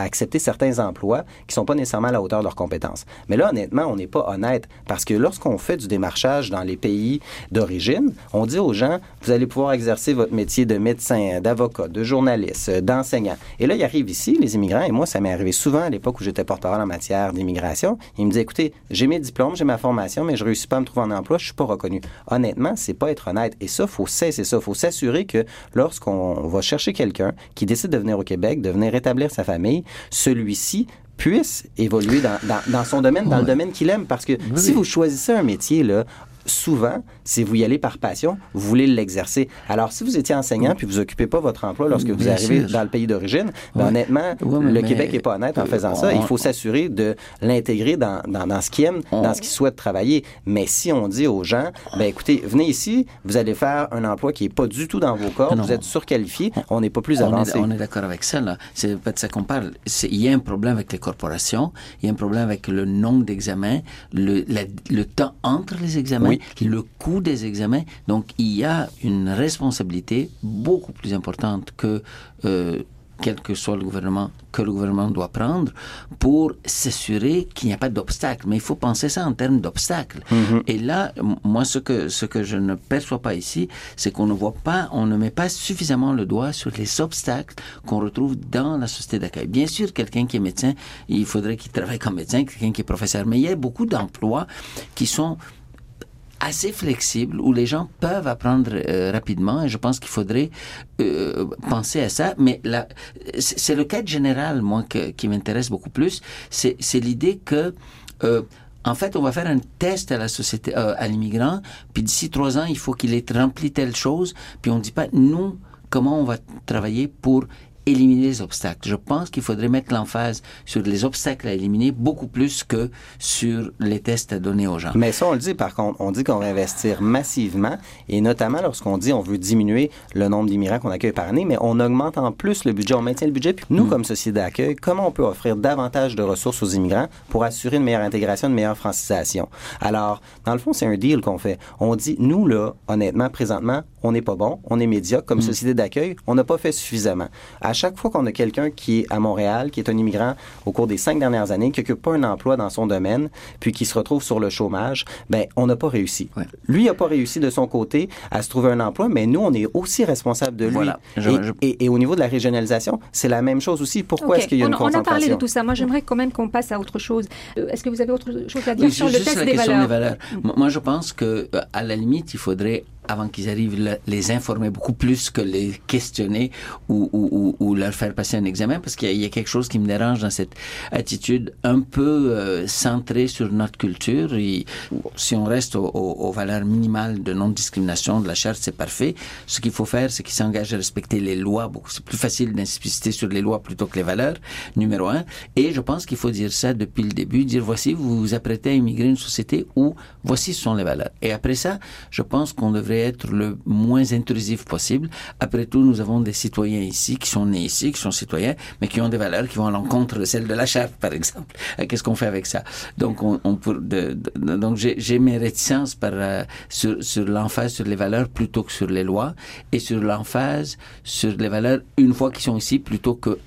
accepter certains emplois qui sont pas nécessairement à la hauteur de leurs compétences. Mais là, honnêtement, on n'est pas honnête parce que lorsqu'on fait du démarchage dans les pays d'origine, on dit aux gens, vous allez pouvoir exercer votre métier de médecin, d'avocat, de journaliste, d'enseignant. Et là, ils arrivent ici, les immigrants, et moi, ça m'est arrivé souvent à l'époque où j'étais porte-parole en matière d'immigration. Ils me disaient, écoutez, j'ai mes diplômes, j'ai ma formation, mais je réussis pas à me trouver un emploi, je suis pas reconnu. Honnêtement, c'est pas être Et ça, faut cesser ça. faut s'assurer que lorsqu'on va chercher quelqu'un qui décide de venir au Québec, de venir établir sa famille, celui-ci puisse évoluer dans, dans, son domaine, dans le domaine qu'il aime. Parce que si vous choisissez un métier, là, souvent, si vous y allez par passion, vous voulez l'exercer. Alors, si vous étiez enseignant puis vous occupez pas votre emploi lorsque vous arrivez dans le pays d'origine, ben, honnêtement, le Québec est pas honnête en faisant ça. Il faut s'assurer de l'intégrer dans, dans, dans, ce qu'il aime, dans ce qu'il souhaite travailler. Mais si on dit aux gens, ben écoutez, venez ici, vous allez faire un emploi qui est pas du tout dans vos corps, vous êtes surqualifié, on n'est pas plus avancé. on est d'accord avec ça, là. C'est de ça qu'on parle. Il y a un problème avec les corporations, il y a un problème avec le nombre d'examens, le, le temps entre les examens, le coût des examens. Donc, il y a une responsabilité beaucoup plus importante que euh, quel que soit le gouvernement, que le gouvernement doit prendre pour s'assurer qu'il n'y a pas d'obstacles. Mais il faut penser ça en termes d'obstacles. Mm-hmm. Et là, moi, ce que, ce que je ne perçois pas ici, c'est qu'on ne voit pas, on ne met pas suffisamment le doigt sur les obstacles qu'on retrouve dans la société d'accueil. Bien sûr, quelqu'un qui est médecin, il faudrait qu'il travaille comme médecin, quelqu'un qui est professeur. Mais il y a beaucoup d'emplois qui sont assez flexible où les gens peuvent apprendre euh, rapidement et je pense qu'il faudrait euh, penser à ça. Mais là, c'est le cadre général, moi, qui m'intéresse beaucoup plus. C'est l'idée que euh, en fait, on va faire un test à la société, à l'immigrant, puis d'ici trois ans, il faut qu'il ait rempli telle chose, puis on ne dit pas, nous, comment on va travailler pour éliminer les obstacles. Je pense qu'il faudrait mettre l'emphase sur les obstacles à éliminer beaucoup plus que sur les tests à donner aux gens. Mais ça, on le dit par contre. On dit qu'on va investir massivement et notamment lorsqu'on dit on veut diminuer le nombre d'immigrants qu'on accueille par année, mais on augmente en plus le budget, on maintient le budget. Puis nous, mm. comme société d'accueil, comment on peut offrir davantage de ressources aux immigrants pour assurer une meilleure intégration, une meilleure francisation? Alors, dans le fond, c'est un deal qu'on fait. On dit, nous, là, honnêtement, présentement, on n'est pas bon, on est médiocre comme mm. société d'accueil, on n'a pas fait suffisamment. À chaque fois qu'on a quelqu'un qui est à Montréal, qui est un immigrant au cours des cinq dernières années, qui n'occupe pas un emploi dans son domaine, puis qui se retrouve sur le chômage, ben on n'a pas réussi. Lui n'a pas réussi de son côté à se trouver un emploi, mais nous, on est aussi responsable de lui. et, au niveau de la régionalisation, c'est la même chose aussi. Pourquoi est-ce qu'il y a une concentration? On a parlé de tout ça. Moi, j'aimerais quand même qu'on passe à autre chose. Euh, est-ce que vous avez autre chose à dire sur le test des valeurs? Moi, je pense que euh, à la limite, il faudrait avant qu'ils arrivent, les informer beaucoup plus que les questionner ou, leur faire passer un examen, parce qu'il y, a quelque chose qui me dérange dans cette attitude un peu euh, centrée sur notre culture. Si on reste aux valeurs minimales de non-discrimination de la charte, c'est parfait. Ce qu'il faut faire, c'est qu'ils s'engagent à respecter les lois. C'est plus facile d'insister sur les lois plutôt que les valeurs, numéro un. Et je pense qu'il faut dire ça depuis le début, dire voici, vous vous apprêtez à immigrer une société où voici ce sont les valeurs. Et après ça, je pense qu'on devrait être le moins intrusif possible. Après tout, nous avons des citoyens ici qui sont nés ici, qui sont citoyens, mais qui ont des valeurs qui vont à l'encontre de celles de la charte, par exemple. Euh, qu'est-ce qu'on fait avec ça? Donc, donc j'ai mes réticences euh, sur, sur l'emphase sur les valeurs plutôt que sur les lois, et sur l'emphase sur les valeurs une fois qu'ils sont ici plutôt que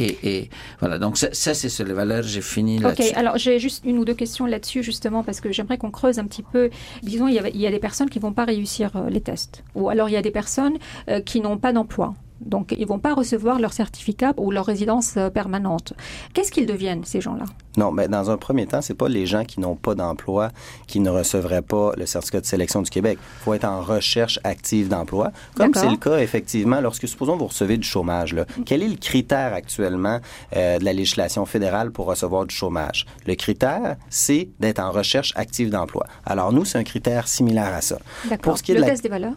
Et, voilà, donc ça, c'est sur les valeurs, j'ai fini là-dessus. Ok, alors j'ai juste une ou deux questions là-dessus, justement, parce que j'aimerais qu'on creuse un petit peu. Disons, il y, a, il y a des personnes qui vont pas réussir euh, les tests. Ou alors il y a des personnes euh, qui n'ont pas d'emploi Donc, ils vont pas recevoir leur certificat ou leur résidence euh, permanente. Qu'est-ce qu'ils deviennent, ces gens-là? Non, mais dans un premier temps, c'est pas les gens qui n'ont pas d'emploi qui ne recevraient pas le certificat de sélection du Québec. Il faut être en recherche active d'emploi, comme c'est le cas effectivement lorsque, supposons, vous recevez du chômage. Là. Quel est le critère actuellement euh, de la législation fédérale pour recevoir du chômage? Le critère, c'est d'être en recherche active d'emploi. Alors nous, c'est un critère similaire à ça. Pour ce qui est le de test des valeurs?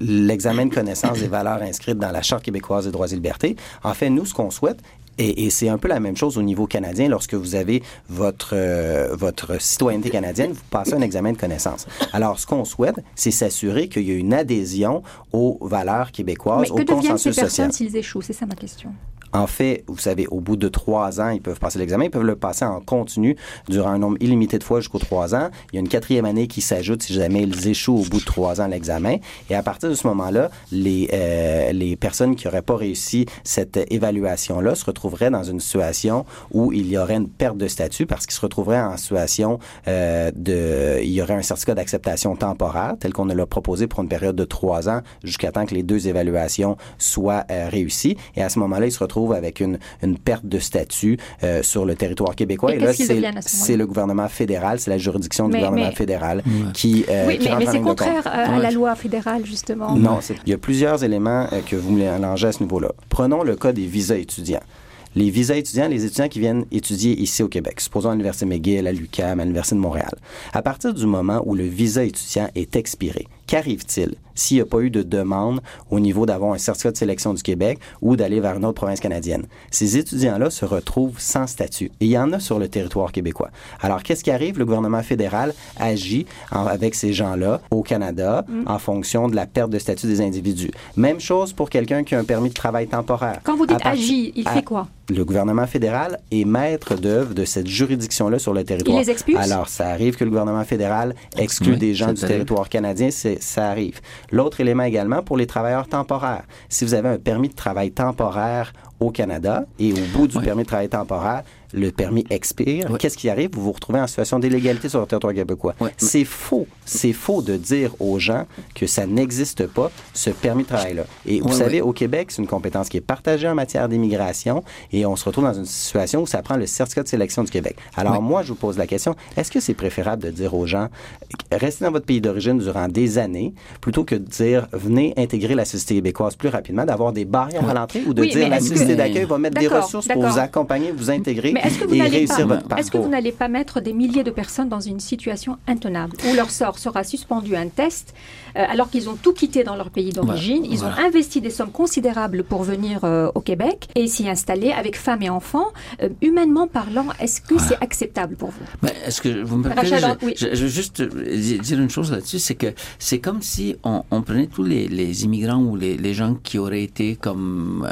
L'examen de connaissance des valeurs inscrites dans la Charte québécoise des droits et libertés. En fait, nous, ce qu'on souhaite, et, c'est un peu la même chose au niveau canadien. Lorsque vous avez votre, euh, votre citoyenneté canadienne, vous passez un examen de connaissance. Alors, ce qu'on souhaite, c'est s'assurer qu'il y a une adhésion aux valeurs québécoises, Mais au que consensus ces social. s'ils échouent? C'est ça ma question. En fait, vous savez, au bout de trois ans, ils peuvent passer l'examen. Ils peuvent le passer en continu durant un nombre illimité de fois jusqu'aux trois ans. Il y a une quatrième année qui s'ajoute si jamais ils échouent au bout de trois ans l'examen. Et à partir de ce moment-là, les, euh, personnes qui n'auraient pas réussi cette évaluation-là se retrouveraient dans une situation où il y aurait une perte de statut parce qu'ils se retrouveraient en situation euh, de... Il y aurait un certificat d'acceptation temporaire tel qu'on l'a proposé pour une période de trois ans jusqu'à temps que les deux évaluations soient euh, réussies. Et à ce moment-là, ils se retrouvent avec une, une perte de statut euh, sur le territoire québécois. Et, là, c'est le gouvernement fédéral, c'est la juridiction du gouvernement fédéral qui. Euh, oui, mais, c'est contraire à, la loi fédérale, justement. Non, il y a plusieurs éléments euh, que vous mélangez à ce niveau-là. Prenons le cas des visas étudiants les visas étudiants, les étudiants qui viennent étudier ici au Québec, supposons à l'Université McGill, à l'UQAM, à l'Université de Montréal. À partir du moment où le visa étudiant est expiré, qu'arrive-t-il s'il n'y a pas eu de demande au niveau d'avoir un certificat de sélection du Québec ou d'aller vers une autre province canadienne? Ces étudiants-là se retrouvent sans statut. Et il y en a sur le territoire québécois. Alors, qu'est-ce qui arrive? Le gouvernement fédéral agit avec ces gens-là au Canada mm. en fonction de la perte de statut des individus. Même chose pour quelqu'un qui a un permis de travail temporaire. Quand vous dites agit, il fait quoi? le gouvernement fédéral est maître d'œuvre de cette juridiction-là sur le territoire. Il les expulse? Alors, ça arrive que le gouvernement fédéral exclut des gens du territoire canadien, ça arrive. L'autre élément également pour les travailleurs temporaires. Si vous avez un permis de travail temporaire au Canada et au bout du permis de travail temporaire, le permis expire. Qu'est-ce qui arrive? Vous vous retrouvez en situation d'illégalité sur le territoire québécois. C'est faux. C'est faux de dire aux gens que ça n'existe pas, ce permis de travail-là. Et vous savez, au Québec, c'est une compétence qui est partagée en matière d'immigration et on se retrouve dans une situation où ça prend le certificat de sélection du Québec. Alors moi, je vous pose la question, est-ce que c'est préférable de dire aux gens, restez dans votre pays d'origine durant des années, plutôt que de dire, venez intégrer la société québécoise plus rapidement, d'avoir des barrières à l'entrée ou de dire, la société d'accueil va mettre des ressources pour vous accompagner, vous intégrer? Est-ce que vous n'allez pas, Est-ce que vous n'allez pas mettre des milliers de personnes dans une situation intenable où leur sort sera suspendu à un test euh, alors qu'ils ont tout quitté dans leur pays d'origine, ils ont investi des sommes considérables pour venir euh, au Québec et s'y installer avec femmes et enfants. Euh, humainement parlant, est-ce que c'est acceptable pour vous? Est-ce que vous me permettez je, je, veux juste dire une chose là-dessus, c'est que c'est comme si on, prenait tous les, immigrants ou les, gens qui auraient été comme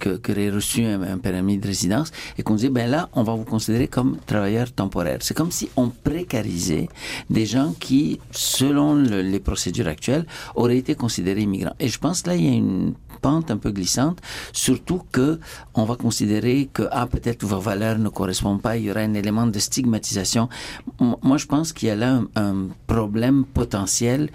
qui auraient reçu un, un permis de résidence et qu'on disait ben là on va vous considérer comme travailleurs temporaires. C'est comme si on précarisait des gens qui, selon les procédures actuelles, auraient été considérés immigrants. Et je pense là, il y a une pente un peu glissante, surtout que on va considérer que ah peut-être vos valeurs ne correspondent pas, il y aura un élément de stigmatisation. Moi, je pense qu'il y a là un, problème potentiel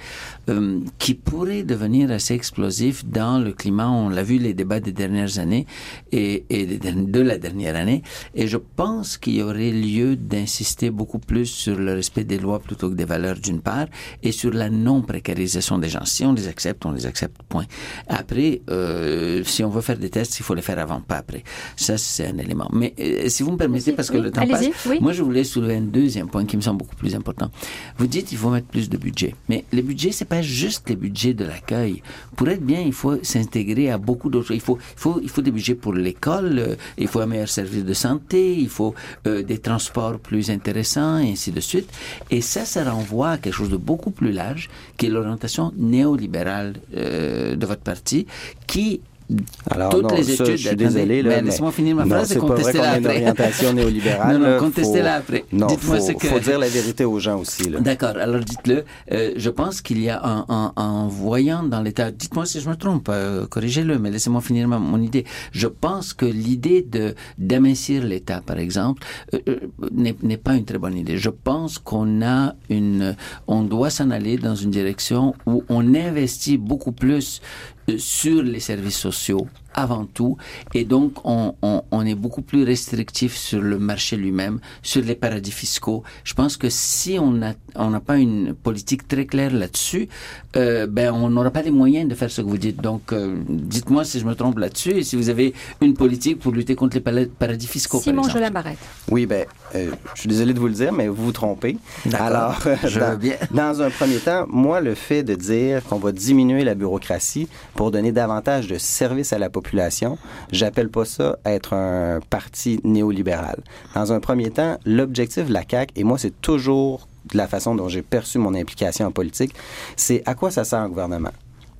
euh, qui pourrait devenir assez explosif dans le climat. On l'a vu les débats des dernières années et, et de la dernière année, et je pense qu'il y aurait lieu d'insister beaucoup plus sur le respect des lois plutôt que des valeurs d'une part, et sur la non précarisation des gens. Si on les accepte, on les accepte. Point. Après. Euh, euh, si on veut faire des tests, il faut les faire avant, pas après. Ça, c'est un élément. Mais euh, si vous me permettez, parce que le temps passe, moi, je voulais soulever un deuxième point qui me semble beaucoup plus important. Vous dites qu'il faut mettre plus de budget. Mais les budgets, c'est pas juste les budgets de l'accueil. Pour être bien, il faut s'intégrer à beaucoup d'autres choses. Il faut, il faut, il faut des budgets pour l'école, euh, il faut un meilleur service de santé, il faut des transports plus intéressants, et ainsi de suite. Et ça, ça renvoie à quelque chose de beaucoup plus large, qui est l'orientation néolibérale de votre parti, qui alors, toutes les études. je suis désolé. Là, laisse-moi finir ma phrase et contestez-la après. Une orientation néolibérale. non, non, contestez-la après. Non, Dites-moi ce que. faut dire la vérité aux gens aussi. D'accord. Alors, dites-le. Euh, je pense qu'il y a un, un, voyant dans l'État. Dites-moi si je me trompe. Euh, corrigez-le, mais laissez-moi finir ma, mon idée. Je pense que l'idée de d'amincir l'État, par exemple, euh, euh n'est pas une très bonne idée. Je pense qu'on a une, on doit s'en aller dans une direction où on investit beaucoup plus sur les services sociaux avant tout, et donc on, on, on, est beaucoup plus restrictif sur le marché lui-même, sur les paradis fiscaux. Je pense que si on n'a on n'a pas une politique très claire là-dessus, euh, ben on n'aura pas les moyens de faire ce que vous dites. Donc, euh, dites-moi si je me trompe là-dessus et si vous avez une politique pour lutter contre les paradis fiscaux. Simon par exemple. Jolin Oui, ben, euh, je suis désolé de vous le dire, mais vous vous trompez. Alors, je dans, veux bien. dans un premier temps, moi, le fait de dire qu'on va diminuer la bureaucratie pour donner davantage de services à la population, j'appelle pas ça être un parti néolibéral. Dans un premier temps, l'objectif de la CAQ, et moi, c'est toujours de la façon dont j'ai perçu mon implication en politique, c'est à quoi ça sert un gouvernement?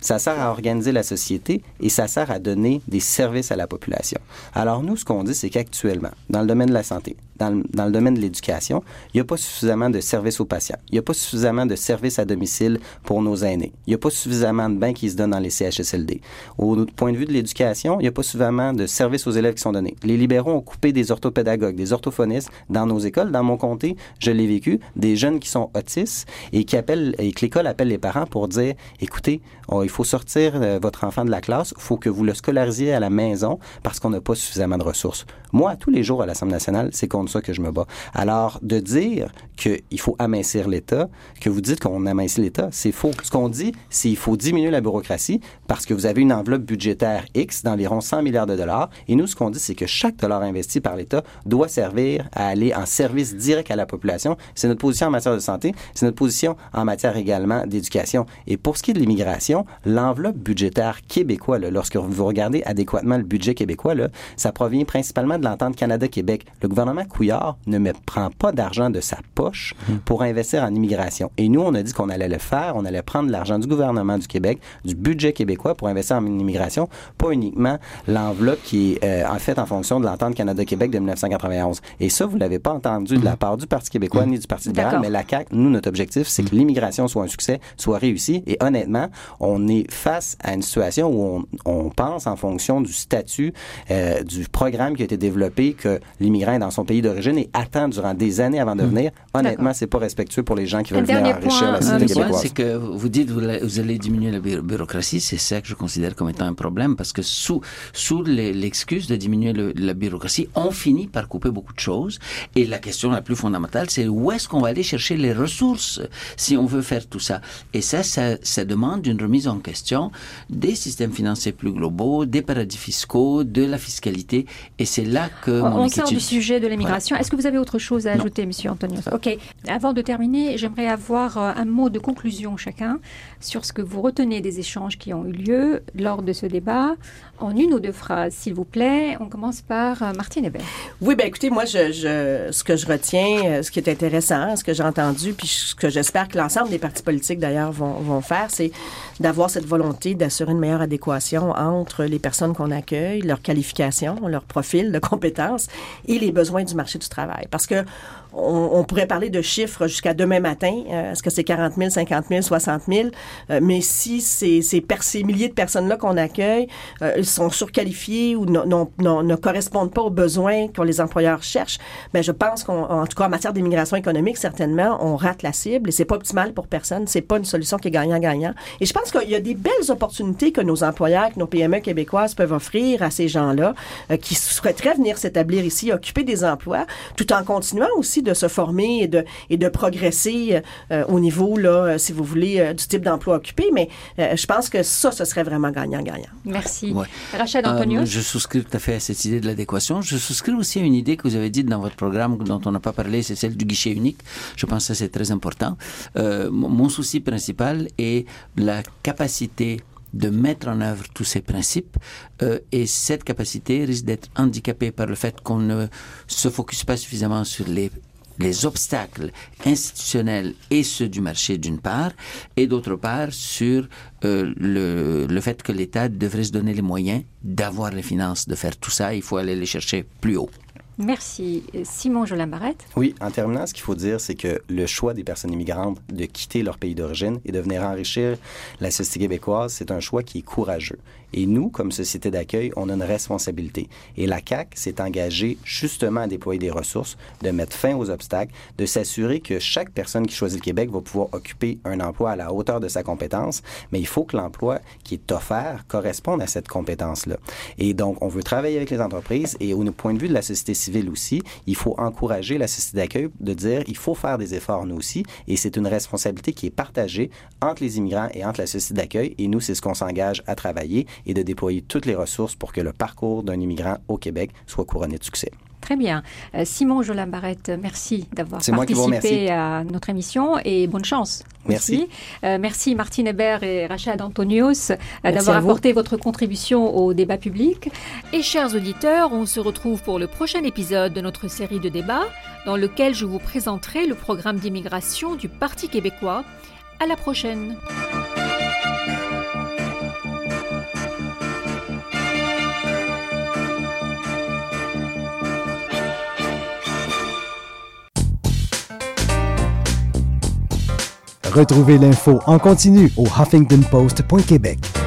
Ça sert à organiser la société et ça sert à donner des services à la population. Alors nous, ce qu'on dit, c'est qu'actuellement, dans le domaine de la santé, dans le, dans le domaine de l'éducation, il n'y a pas suffisamment de services aux patients. Il n'y a pas suffisamment de services à domicile pour nos aînés. Il n'y a pas suffisamment de bains qui se donnent dans les CHSLD. Au point de vue de l'éducation, il n'y a pas suffisamment de services aux élèves qui sont donnés. Les libéraux ont coupé des orthopédagogues, des orthophonistes dans nos écoles. Dans mon comté, je l'ai vécu, des jeunes qui sont autistes et qui appellent et que l'école appelle les parents pour dire, écoutez, oh, il faut sortir euh, votre enfant de la classe, il faut que vous le scolariser à la maison parce qu'on n'a pas suffisamment de ressources. Moi, tous les jours à l'Assemblée nationale, c'est contre ça que je me bats. Alors, de dire qu'il faut amincir l'État, que vous dites qu'on amincit l'État, c'est faux. Ce qu'on dit, c'est qu'il faut diminuer la bureaucratie parce que vous avez une enveloppe budgétaire X d'environ 100 milliards de dollars. Et nous, ce qu'on dit, c'est que chaque dollar investi par l'État doit servir à aller en service direct à la population. C'est notre position en matière de santé, c'est notre position en matière également d'éducation. Et pour ce qui est de l'immigration, l'enveloppe budgétaire québécois, là, lorsque vous regardez adéquatement le budget québécois, ça provient principalement de l'entente Canada-Québec. Le gouvernement Couillard ne me prend pas d'argent de sa poche pour investir en immigration. Et nous, on a dit qu'on allait le faire. On allait prendre l'argent du gouvernement du Québec, du budget québécois pour investir en immigration, pas uniquement l'enveloppe qui est euh, en fait en fonction de l'entente Canada-Québec de 1991. Et ça, vous l'avez pas entendu de la part du Parti québécois ni du Parti libéral, mais la CAQ, nous, notre objectif, c'est que l'immigration soit un succès, soit réussi. Et honnêtement, on est face à une situation où on, on pense en fonction du statut euh, du programme qui a été développé que l'immigrant est dans son pays d'origine et attend durant des années avant de venir. Honnêtement, c'est pas respectueux pour les gens qui veulent venir enrichir la euh, société québécoise. c'est que vous dites vous, vous allez diminuer la bu- bureaucratie, c'est ça que je considère comme étant un problème parce que sous sous l'excuse de diminuer le- la bureaucratie, on finit par couper beaucoup de choses. Et la question la plus fondamentale, c'est où est-ce qu'on va aller chercher les ressources si on veut faire tout ça? Et ça, ça, ça demande une remise en question des systèmes financiers plus globaux, des paradis fiscaux, de la fiscalité. Et c'est là que On, mon on sort du sujet de l'immigration. Est-ce que vous avez autre chose à ajouter, Monsieur Antonios Ok. Avant de terminer, j'aimerais avoir euh, un mot de conclusion chacun sur ce que vous retenez des échanges qui ont eu lieu lors de ce débat. En une ou deux phrases, s'il vous plaît. On commence par euh, Martine Hébert. Oui, ben écoutez, moi, je, je, ce que je retiens, euh, ce qui est intéressant, ce que j'ai entendu, puis ce que j'espère que l'ensemble des partis politiques, d'ailleurs, vont, vont faire, c'est d'avoir cette volonté d'assurer une meilleure adéquation entre les personnes qu'on accueille, leur qualification, leur profil de compétences et les besoins du marché du travail. Parce que on, pourrait parler de chiffres jusqu'à demain matin. Euh, Est-ce que c'est 40 000, 50 000, 60 000? Euh, mais si ces, milliers de personnes-là qu'on accueille euh, sont surqualifiées ou ne correspondent pas aux besoins que les employeurs cherchent, ben je pense qu'en en tout cas en matière d'immigration économique, certainement, on rate la cible et c'est pas optimal pour personne. C'est pas une solution qui est gagnant-gagnant. Et je pense qu'il y a des belles opportunités que nos employeurs, que nos PME québécoises peuvent offrir à ces gens-là euh, qui souhaiteraient venir s'établir ici, occuper des emplois, tout en continuant aussi de se former et de, et de progresser euh, au niveau, là, euh, si vous voulez, euh, du type d'emploi occupé. Mais euh, je pense que ça, ce serait vraiment gagnant-gagnant. Merci. Ouais. Rachel Euh, Antonios. je souscris tout à fait à cette idée de l'adéquation. Je souscris aussi à une idée que vous avez dite dans votre programme dont on n'a pas parlé, c'est celle du guichet unique. Je pense que ça, c'est très important. Euh, mon souci principal est la capacité de mettre en œuvre tous ces principes euh, et cette capacité risque d'être handicapée par le fait qu'on ne se focus pas suffisamment sur les les obstacles institutionnels et ceux du marché d'une part, et d'autre part sur euh, le, le fait que l'État devrait se donner les moyens d'avoir les finances de faire tout ça. Il faut aller les chercher plus haut. Merci. Simon Jolambarette. Oui, en terminant, ce qu'il faut dire, c'est que le choix des personnes immigrantes de quitter leur pays d'origine et de venir enrichir la société québécoise, c'est un choix qui est courageux. Et nous, comme société d'accueil, on a une responsabilité. Et la CAC s'est engagée justement à déployer des ressources, de mettre fin aux obstacles, de s'assurer que chaque personne qui choisit le Québec va pouvoir occuper un emploi à la hauteur de sa compétence, mais il faut que l'emploi qui est offert corresponde à cette compétence-là. Et donc, on veut travailler avec les entreprises et au point de vue de la société il faut encourager la société d'accueil de dire il faut faire des efforts nous aussi et c'est une responsabilité qui est partagée entre les immigrants et entre la société d'accueil et nous, c'est ce qu'on s'engage à travailler et de déployer toutes les ressources pour que le parcours d'un immigrant au Québec soit couronné de succès. Très bien. Euh, Simon Jolam Barrette, merci d'avoir participé à notre émission et bonne chance. Merci. Euh, merci Martine Hébert et Rachad Antonios euh, d'avoir apporté votre contribution au débat public. Et chers auditeurs, on se retrouve pour le prochain épisode de notre série de débats dans lequel je vous présenterai le programme d'immigration du Parti québécois. À la prochaine. Retrouvez l'info en continu au huffingtonpost.québec.